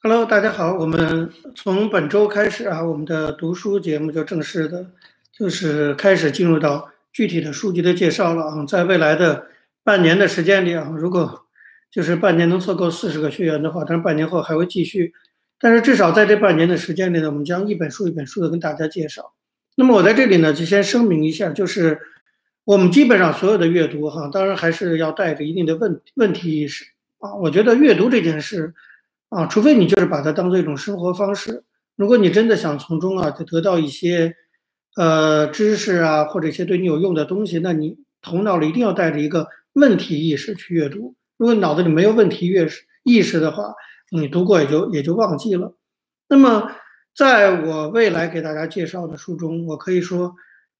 Hello，大家好。我们从本周开始啊，我们的读书节目就正式的，就是开始进入到具体的书籍的介绍了啊。在未来的半年的时间里啊，如果就是半年能凑够四十个学员的话，但是半年后还会继续。但是至少在这半年的时间里呢，我们将一本书一本书的跟大家介绍。那么我在这里呢，就先声明一下，就是我们基本上所有的阅读哈，当然还是要带着一定的问问题意识啊。我觉得阅读这件事。啊，除非你就是把它当做一种生活方式。如果你真的想从中啊得到一些呃知识啊，或者一些对你有用的东西，那你头脑里一定要带着一个问题意识去阅读。如果你脑子里没有问题阅意识的话，你读过也就也就忘记了。那么，在我未来给大家介绍的书中，我可以说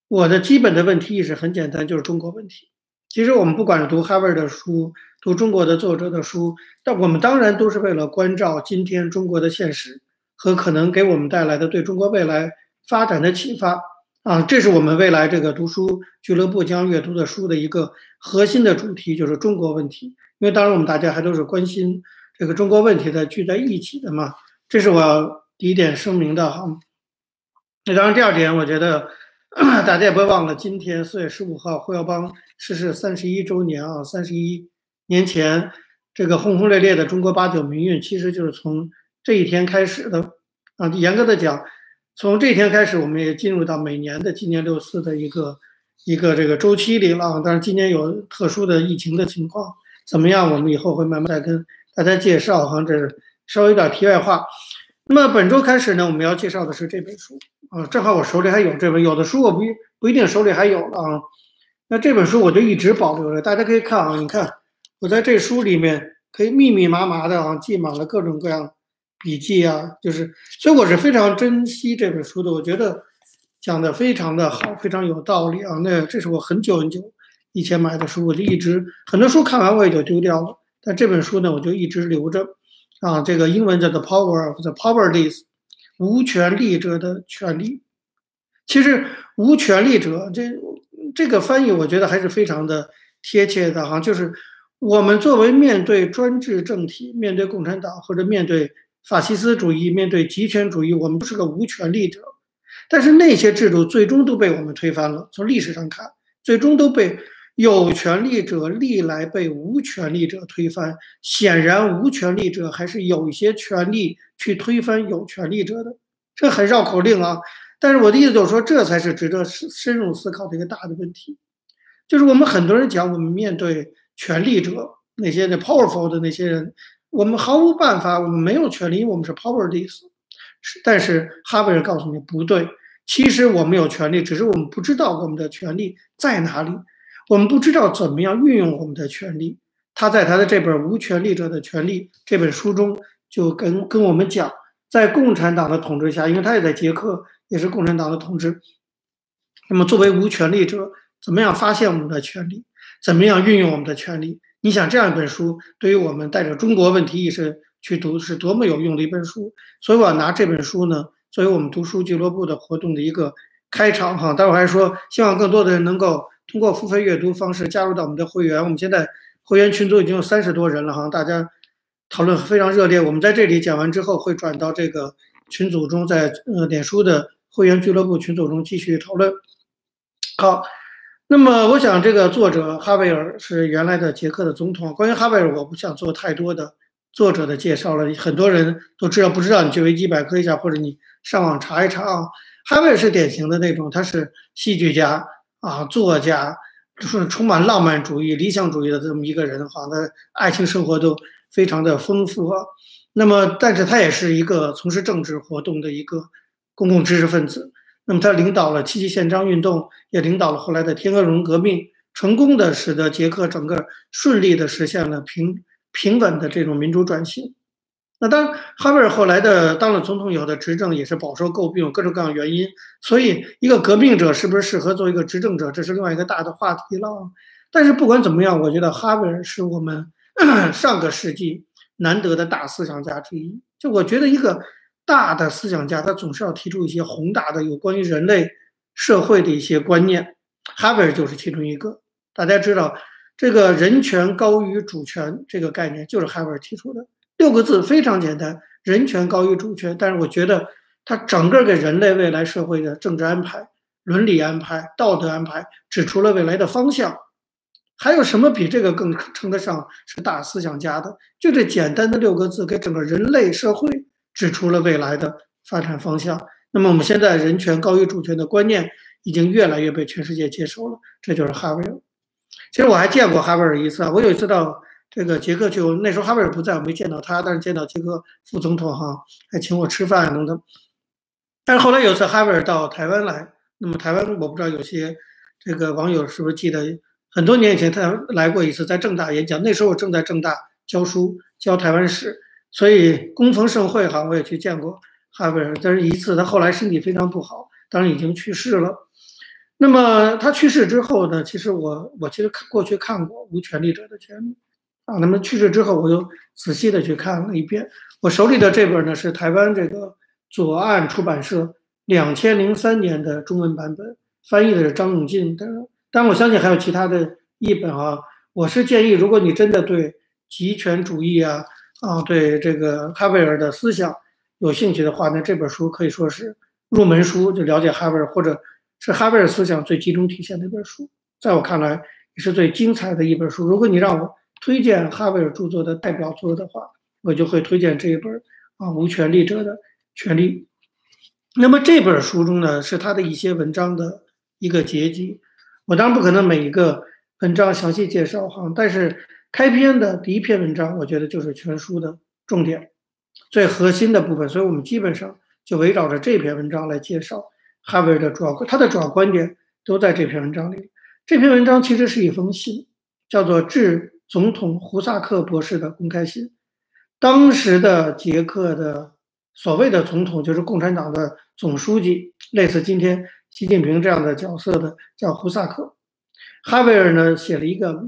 我的基本的问题意识很简单，就是中国问题。其实我们不管是读哈维的书。读中国的作者的书，但我们当然都是为了关照今天中国的现实和可能给我们带来的对中国未来发展的启发啊，这是我们未来这个读书俱乐部将阅读的书的一个核心的主题，就是中国问题。因为当然我们大家还都是关心这个中国问题的聚在一起的嘛，这是我第一点声明的哈。那当然第二点，我觉得大家也不要忘了，今天四月十五号，胡耀邦逝世三十一周年啊，三十一。年前，这个轰轰烈烈的中国八九民运，其实就是从这一天开始的啊。严格的讲，从这一天开始，我们也进入到每年的纪念六四的一个一个这个周期里了。但是今年有特殊的疫情的情况，怎么样？我们以后会慢慢再跟大家介绍。哈，这是稍微有点题外话。那么本周开始呢，我们要介绍的是这本书啊，正好我手里还有这本，有的书我不不一定手里还有了啊。那这本书我就一直保留着，大家可以看啊，你看。我在这书里面可以密密麻麻的啊，记满了各种各样笔记啊，就是，所以我是非常珍惜这本书的。我觉得讲的非常的好，非常有道理啊。那这是我很久很久以前买的书，我就一直很多书看完我也就丢掉了，但这本书呢，我就一直留着啊。这个英文叫做《Power of the Powerless》，无权力者的权利。其实无权力者这这个翻译，我觉得还是非常的贴切的哈，就是。我们作为面对专制政体、面对共产党或者面对法西斯主义、面对极权主义，我们不是个无权力者。但是那些制度最终都被我们推翻了。从历史上看，最终都被有权力者历来被无权力者推翻。显然，无权力者还是有一些权利去推翻有权力者的。这很绕口令啊！但是我的意思就是说，这才是值得深深入思考的一个大的问题。就是我们很多人讲，我们面对。权力者那些那 powerful 的那些人，我们毫无办法，我们没有权利，因为我们是 powerless。但是哈维尔告诉你不对，其实我们有权利，只是我们不知道我们的权利在哪里，我们不知道怎么样运用我们的权利。他在他的这本《无权利者的权利》这本书中就跟跟我们讲，在共产党的统治下，因为他也在捷克，也是共产党的统治。那么作为无权利者，怎么样发现我们的权利？怎么样运用我们的权利？你想这样一本书，对于我们带着中国问题意识去读，是多么有用的一本书。所以我要拿这本书呢，作为我们读书俱乐部的活动的一个开场哈。待会儿还说，希望更多的人能够通过付费阅读方式加入到我们的会员。我们现在会员群组已经有三十多人了哈，大家讨论非常热烈。我们在这里讲完之后，会转到这个群组中，在呃脸书的会员俱乐部群组中继续讨论。好。那么，我想这个作者哈维尔是原来的捷克的总统。关于哈维尔，我不想做太多的作者的介绍了，很多人都知道。不知道你去维基百科一下，或者你上网查一查啊。哈维尔是典型的那种，他是戏剧家啊，作家，就是充满浪漫主义、理想主义的这么一个人哈。他爱情生活都非常的丰富啊。那么，但是他也是一个从事政治活动的一个公共知识分子。那么他领导了七七宪章运动，也领导了后来的天鹅绒革命，成功的使得捷克整个顺利的实现了平平稳的这种民主转型。那当，哈维尔后来的当了总统以后的执政也是饱受诟病，有各种各样原因。所以，一个革命者是不是适合做一个执政者，这是另外一个大的话题了。但是不管怎么样，我觉得哈维尔是我们 上个世纪难得的大思想家之一。就我觉得一个。大的思想家，他总是要提出一些宏大的有关于人类社会的一些观念。哈维尔就是其中一个。大家知道，这个人权高于主权这个概念就是哈维尔提出的。六个字非常简单：人权高于主权，但是我觉得他整个给人类未来社会的政治安排、伦理安排、道德安排指出了未来的方向。还有什么比这个更称得上是大思想家的？就这简单的六个字，给整个人类社会指出了未来的发展方向。那么我们现在人权高于主权的观念已经越来越被全世界接受了，这就是哈维尔。其实我还见过哈维尔一次啊，我有一次到这个捷克去，那时候哈维尔不在，我没见到他，但是见到捷克副总统哈，还请我吃饭等等。但是后来有一次哈维尔到台湾来，那么台湾我不知道有些这个网友是不是记得。很多年以前，他来过一次，在正大演讲。那时候我正在正大教书，教台湾史，所以恭逢盛会哈，我也去见过哈维尔。但是一次，他后来身体非常不好，当然已经去世了。那么他去世之后呢？其实我我其实看过去看过《无权利者的权利》啊。那么去世之后，我又仔细的去看了一遍。我手里的这本呢，是台湾这个左岸出版社两千零三年的中文版本，翻译的是张永进的。但我相信还有其他的译本啊。我是建议，如果你真的对极权主义啊啊，对这个哈维尔的思想有兴趣的话，那这本书可以说是入门书，就了解哈维尔，或者是哈维尔思想最集中体现的一本书。在我看来，也是最精彩的一本书。如果你让我推荐哈维尔著作的代表作的话，我就会推荐这一本啊《无权利者的权利》。那么这本书中呢，是他的一些文章的一个结集。我当然不可能每一个文章详细介绍哈，但是开篇的第一篇文章，我觉得就是全书的重点，最核心的部分，所以我们基本上就围绕着这篇文章来介绍哈维尔的主要他的主要观点都在这篇文章里。这篇文章其实是一封信，叫做致总统胡萨克博士的公开信。当时的捷克的所谓的总统就是共产党的总书记，类似今天。习近平这样的角色的叫胡萨克，哈维尔呢写了一个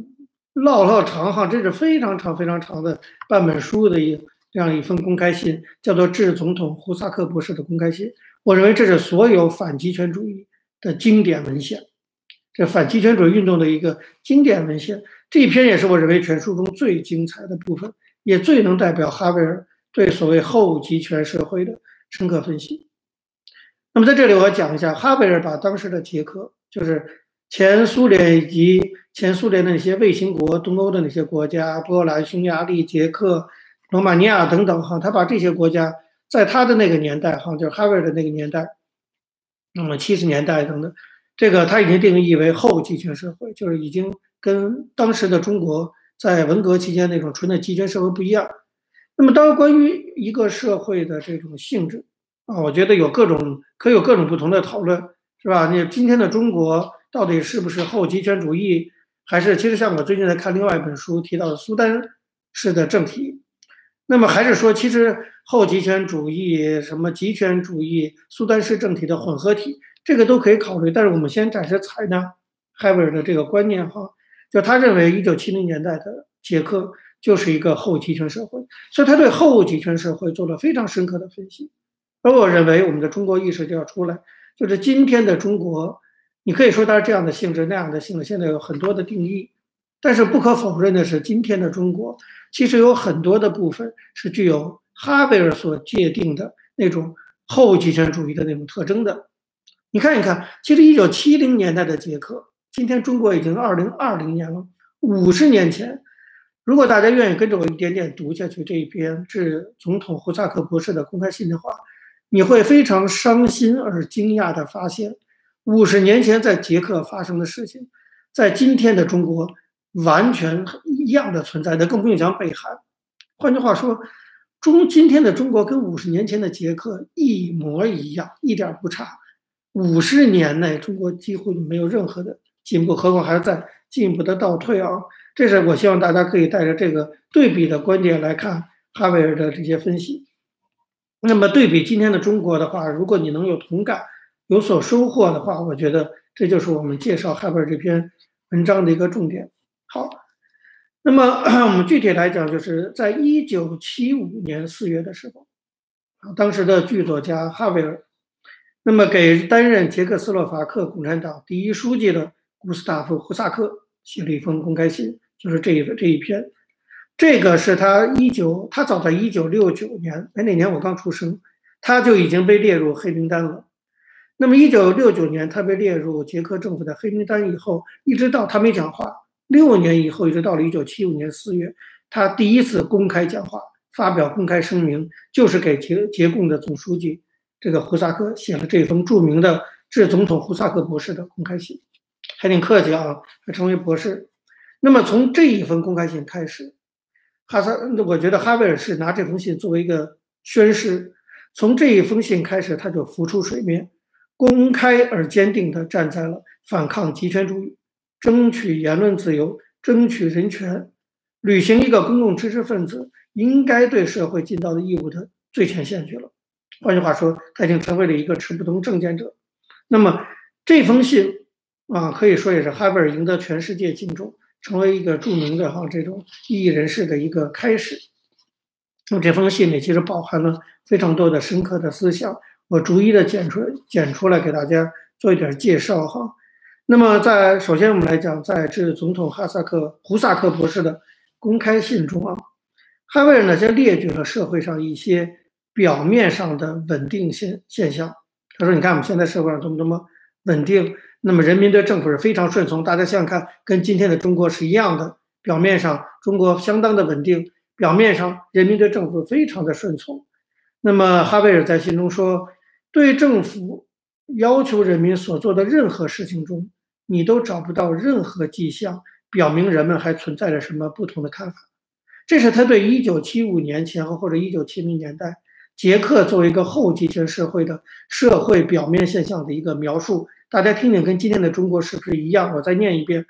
唠唠长哈，这是非常长非常长的半本书的一这样一封公开信，叫做致总统胡萨克博士的公开信。我认为这是所有反极权主义的经典文献，这反极权主义运动的一个经典文献。这一篇也是我认为全书中最精彩的部分，也最能代表哈维尔对所谓后极权社会的深刻分析。那么在这里，我要讲一下哈维尔把当时的捷克，就是前苏联以及前苏联的那些卫星国、东欧的那些国家，波兰、匈牙利、捷克、罗马尼亚等等，哈，他把这些国家在他的那个年代，哈，就是哈维尔的那个年代，那么七十年代等等，这个他已经定义为后集权社会，就是已经跟当时的中国在文革期间那种纯的集权社会不一样。那么，当然关于一个社会的这种性质。啊，我觉得有各种可有各种不同的讨论，是吧？你今天的中国到底是不是后极权主义，还是其实像我最近在看另外一本书提到的苏丹式的政体，那么还是说其实后极权主义、什么极权主义、苏丹式政体的混合体，这个都可以考虑。但是我们先暂时采纳海维尔的这个观念哈，就他认为一九七零年代的捷克就是一个后极权社会，所以他对后极权社会做了非常深刻的分析。而我认为，我们的中国意识就要出来，就是今天的中国，你可以说它是这样的性质、那样的性质，现在有很多的定义。但是不可否认的是，今天的中国其实有很多的部分是具有哈贝尔所界定的那种后极权主义的那种特征的。你看一看，其实一九七零年代的捷克，今天中国已经二零二零年了，五十年前，如果大家愿意跟着我一点点读下去这一篇致总统胡萨克博士的公开信的话。你会非常伤心而惊讶地发现，五十年前在捷克发生的事情，在今天的中国完全一样的存在的，更不用讲北韩。换句话说，中今天的中国跟五十年前的捷克一模一样，一点不差。五十年内，中国几乎没有任何的进步，何况还在进一步的倒退啊！这是我希望大家可以带着这个对比的观点来看哈维尔的这些分析。那么对比今天的中国的话，如果你能有同感、有所收获的话，我觉得这就是我们介绍哈维尔这篇文章的一个重点。好，那么 我们具体来讲，就是在一九七五年四月的时候，啊，当时的剧作家哈维尔，那么给担任捷克斯洛伐克共产党第一书记的古斯塔夫·胡萨克写了一封公开信，就是这一这一篇。这个是他一九，他早在一九六九年，哎，那年我刚出生，他就已经被列入黑名单了。那么一九六九年他被列入捷克政府的黑名单以后，一直到他没讲话，六年以后，一直到了一九七五年四月，他第一次公开讲话，发表公开声明，就是给捷捷共的总书记这个胡萨克写了这封著名的致总统胡萨克博士的公开信，还挺客气啊，还称为博士。那么从这一封公开信开始。哈萨，我觉得哈维尔是拿这封信作为一个宣誓，从这一封信开始，他就浮出水面，公开而坚定地站在了反抗极权主义、争取言论自由、争取人权、履行一个公共知识分子应该对社会尽到的义务的最前线去了。换句话说，他已经成为了一个持不同政见者。那么这封信啊，可以说也是哈维尔赢得全世界敬重。成为一个著名的哈这种异议人士的一个开始。那么这封信里其实包含了非常多的深刻的思想，我逐一的剪出剪出来给大家做一点介绍哈。那么在首先我们来讲，在致总统哈萨克胡萨克博士的公开信中啊，哈维尔呢先列举了社会上一些表面上的稳定现现象。他说：“你看我们现在社会上多么多么稳定。”那么人民对政府是非常顺从，大家想想看，跟今天的中国是一样的。表面上中国相当的稳定，表面上人民对政府非常的顺从。那么哈维尔在信中说，对政府要求人民所做的任何事情中，你都找不到任何迹象表明人们还存在着什么不同的看法。这是他对1975年前后或者1970年代捷克作为一个后极权社会的社会表面现象的一个描述。大家听听，跟今天的中国是不是一样？我再念一遍：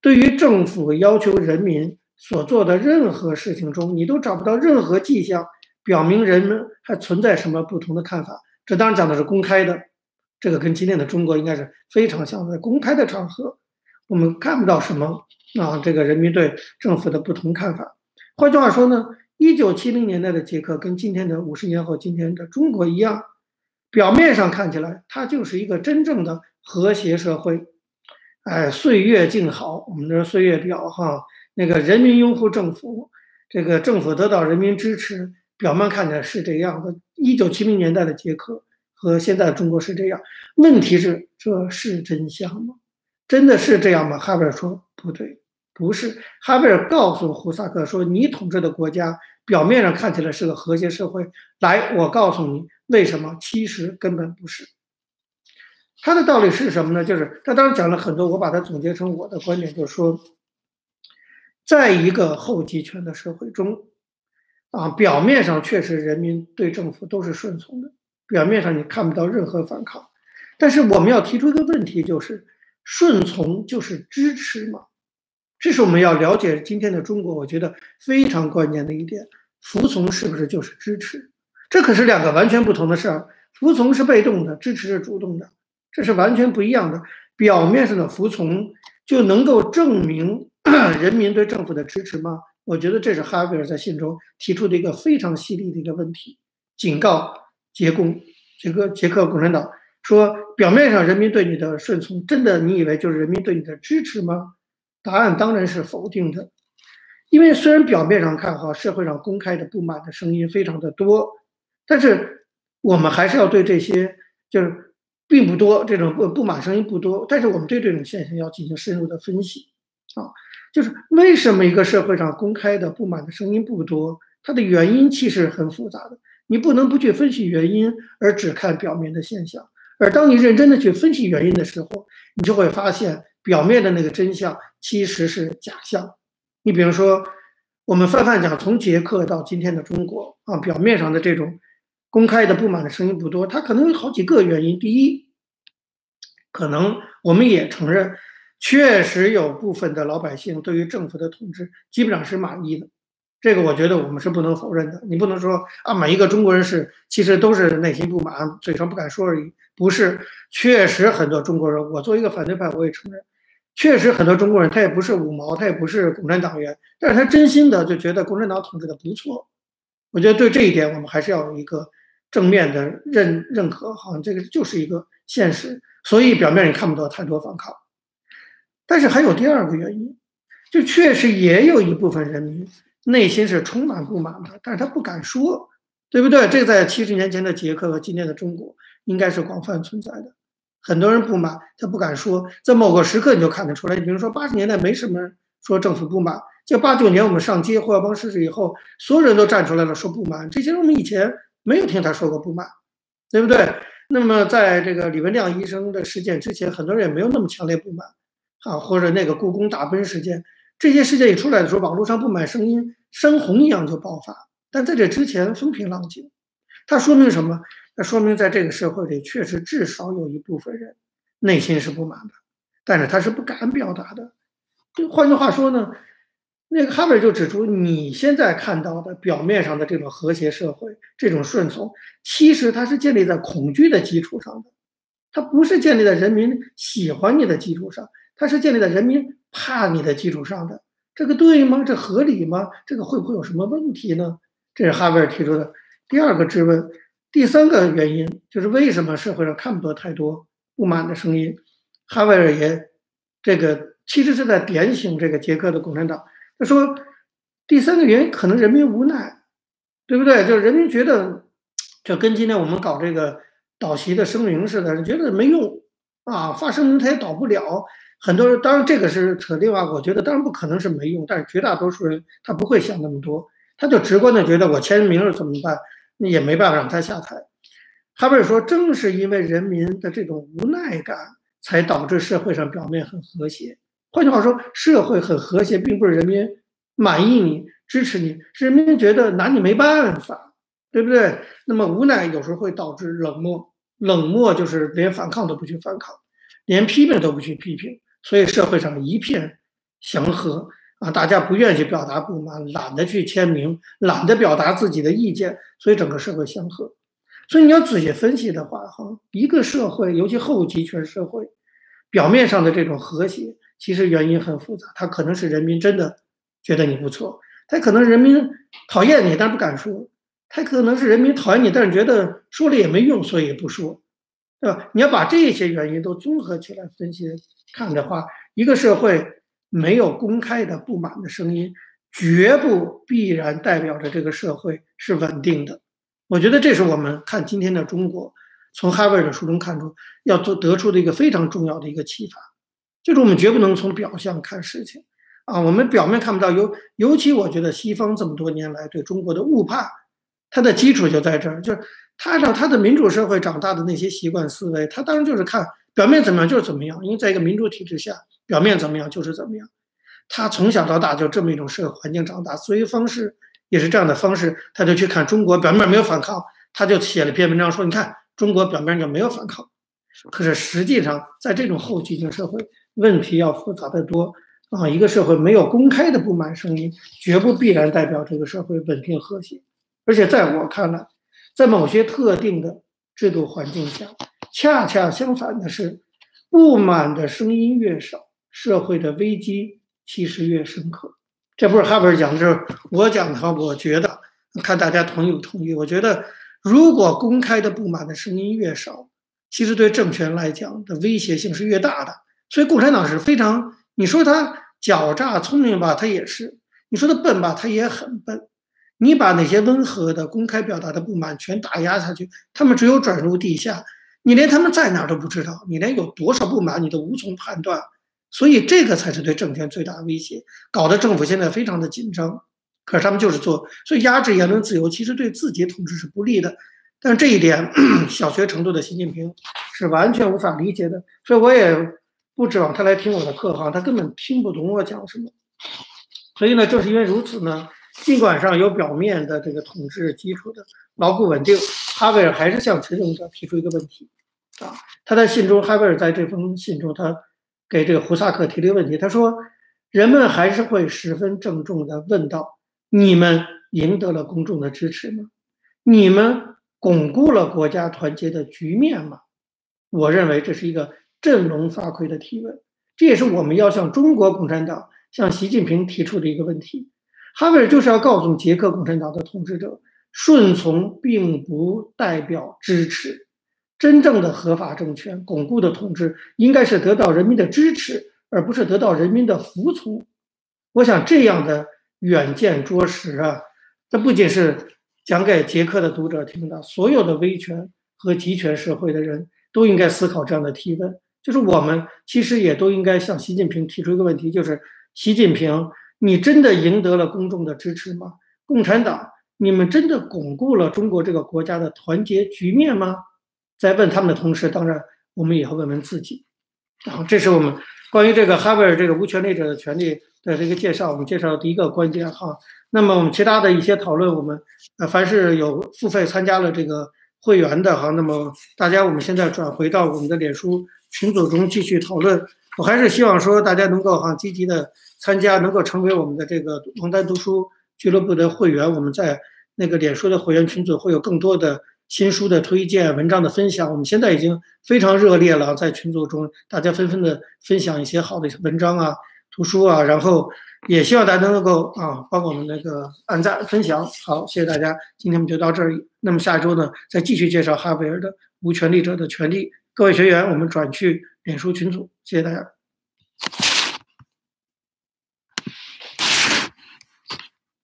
对于政府要求人民所做的任何事情中，你都找不到任何迹象表明人们还存在什么不同的看法。这当然讲的是公开的，这个跟今天的中国应该是非常像的。公开的场合，我们看不到什么啊，这个人民对政府的不同看法。换句话说呢，一九七零年代的捷克跟今天的五十年后今天的中国一样，表面上看起来，它就是一个真正的。和谐社会，哎，岁月静好，我们的岁月表哈，那个人民拥护政府，这个政府得到人民支持，表面看起来是这样的。一九七零年代的捷克和现在的中国是这样，问题是这是真相吗？真的是这样吗？哈维尔说不对，不是。哈维尔告诉胡萨克说：“你统治的国家表面上看起来是个和谐社会，来，我告诉你为什么，其实根本不是。”他的道理是什么呢？就是他当时讲了很多，我把它总结成我的观点，就是说，在一个后集权的社会中，啊，表面上确实人民对政府都是顺从的，表面上你看不到任何反抗，但是我们要提出一个问题，就是顺从就是支持吗？这是我们要了解今天的中国，我觉得非常关键的一点，服从是不是就是支持？这可是两个完全不同的事儿，服从是被动的，支持是主动的。这是完全不一样的。表面上的服从就能够证明 人民对政府的支持吗？我觉得这是哈维尔在信中提出的一个非常犀利的一个问题，警告捷共、捷克、捷克共产党说：表面上人民对你的顺从，真的你以为就是人民对你的支持吗？答案当然是否定的。因为虽然表面上看哈，社会上公开的不满的声音非常的多，但是我们还是要对这些就是。并不多，这种不不满声音不多，但是我们对这种现象要进行深入的分析，啊，就是为什么一个社会上公开的不满的声音不多？它的原因其实很复杂的，你不能不去分析原因，而只看表面的现象。而当你认真的去分析原因的时候，你就会发现表面的那个真相其实是假象。你比如说，我们泛泛讲，从捷克到今天的中国啊，表面上的这种。公开的不满的声音不多，它可能有好几个原因。第一，可能我们也承认，确实有部分的老百姓对于政府的统治基本上是满意的，这个我觉得我们是不能否认的。你不能说啊，每一个中国人是其实都是内心不满，嘴上不敢说而已。不是，确实很多中国人，我作为一个反对派，我也承认，确实很多中国人他也不是五毛，他也不是共产党员，但是他真心的就觉得共产党统治的不错。我觉得对这一点，我们还是要有一个。正面的认认可，好像这个就是一个现实，所以表面你看不到太多反抗。但是还有第二个原因，就确实也有一部分人民内心是充满不满的，但是他不敢说，对不对？这在七十年前的捷克和今天的中国应该是广泛存在的。很多人不满，他不敢说，在某个时刻你就看得出来。你比如说八十年代没什么说政府不满，就八九年我们上街霍耀邦逝世以后，所有人都站出来了说不满，这些人我们以前没有听他说过不满，对不对？那么在这个李文亮医生的事件之前，很多人也没有那么强烈不满，啊，或者那个故宫大奔事件，这些事件一出来的时候，网络上不满声音山洪一样就爆发。但在这之前风平浪静，它说明什么？那说明在这个社会里，确实至少有一部分人内心是不满的，但是他是不敢表达的。就换句话说呢，那个哈维就指出，你现在看到的表面上的这种和谐社会、这种顺从，其实它是建立在恐惧的基础上的，它不是建立在人民喜欢你的基础上，它是建立在人民怕你的基础上的。这个对吗？这合理吗？这个会不会有什么问题呢？这是哈维尔提出的第二个质问。第三个原因就是为什么社会上看不到太多不满的声音？哈维尔也这个其实是在点醒这个捷克的共产党。他说，第三个原因可能人民无奈，对不对？就是人民觉得，就跟今天我们搞这个导席的声明似的，觉得没用啊，发声明他也导不了。很多人当然这个是扯另外，我觉得当然不可能是没用，但是绝大多数人他不会想那么多，他就直观的觉得我签名了怎么办？也没办法让他下台。哈贝尔说，正是因为人民的这种无奈感，才导致社会上表面很和谐。换句话说，社会很和谐，并不是人民满意你、支持你，是人民觉得拿你没办法，对不对？那么无奈有时候会导致冷漠，冷漠就是连反抗都不去反抗，连批评都不去批评，所以社会上一片祥和。啊，大家不愿意去表达不满，懒得去签名，懒得表达自己的意见，所以整个社会祥和。所以你要仔细分析的话，哈，一个社会，尤其后集权社会，表面上的这种和谐，其实原因很复杂。它可能是人民真的觉得你不错，它可能人民讨厌你，但不敢说；它可能是人民讨厌你，但是觉得说了也没用，所以也不说，对吧？你要把这些原因都综合起来分析看的话，一个社会。没有公开的不满的声音，绝不必然代表着这个社会是稳定的。我觉得这是我们看今天的中国，从哈维尔的书中看出要做得出的一个非常重要的一个启发，就是我们绝不能从表象看事情啊。我们表面看不到，尤尤其我觉得西方这么多年来对中国的误判，它的基础就在这儿，就是他让他的民主社会长大的那些习惯思维，他当然就是看表面怎么样就是怎么样，因为在一个民主体制下。表面怎么样就是怎么样，他从小到大就这么一种社会环境长大，思维方式也是这样的方式，他就去看中国表面没有反抗，他就写了一篇文章说：“你看中国表面就没有反抗，可是实际上在这种后激进社会，问题要复杂的多啊！一个社会没有公开的不满声音，绝不必然代表这个社会稳定和谐。而且在我看来，在某些特定的制度环境下，恰恰相反的是，不满的声音越少。”社会的危机其实越深刻，这不是哈维尔讲的，是我讲的话。我觉得，看大家同意不同意？我觉得，如果公开的不满的声音越少，其实对政权来讲的威胁性是越大的。所以，共产党是非常，你说他狡诈聪明吧，他也是；你说他笨吧，他也很笨。你把那些温和的公开表达的不满全打压下去，他们只有转入地下，你连他们在哪都不知道，你连有多少不满你都无从判断。所以这个才是对政权最大的威胁，搞得政府现在非常的紧张。可是他们就是做，所以压制言论自由其实对自己统治是不利的。但这一点，小学程度的习近平是完全无法理解的。所以我也不指望他来听我的课哈，他根本听不懂我讲什么。所以呢，正是因为如此呢，尽管上有表面的这个统治基础的牢固稳定，哈维尔还是向执政者提出一个问题啊。他在信中，哈维尔在这封信中他。给这个胡萨克提了一个问题，他说：“人们还是会十分郑重地问道：你们赢得了公众的支持吗？你们巩固了国家团结的局面吗？”我认为这是一个振聋发聩的提问，这也是我们要向中国共产党、向习近平提出的一个问题。哈维尔就是要告诉捷克共产党的统治者：顺从并不代表支持。真正的合法政权、巩固的统治，应该是得到人民的支持，而不是得到人民的服从。我想，这样的远见卓识啊！这不仅是讲给捷克的读者听的，所有的威权和集权社会的人都应该思考这样的提问：就是我们其实也都应该向习近平提出一个问题，就是习近平，你真的赢得了公众的支持吗？共产党，你们真的巩固了中国这个国家的团结局面吗？在问他们的同时，当然我们也要问问自己。然后，这是我们关于这个哈维尔这个无权利者的权利的这个介绍，我们介绍的第一个关键哈。那么我们其他的一些讨论，我们呃凡是有付费参加了这个会员的哈，那么大家我们现在转回到我们的脸书群组中继续讨论。我还是希望说大家能够哈积极的参加，能够成为我们的这个王丹读书俱乐部的会员。我们在那个脸书的会员群组会有更多的。新书的推荐、文章的分享，我们现在已经非常热烈了，在群组中，大家纷纷的分享一些好的文章啊、图书啊，然后也希望大家能够啊帮我们那个按赞、分享。好，谢谢大家，今天我们就到这里。那么下周呢，再继续介绍哈维尔的《无权利者的权利》。各位学员，我们转去脸书群组，谢谢大家。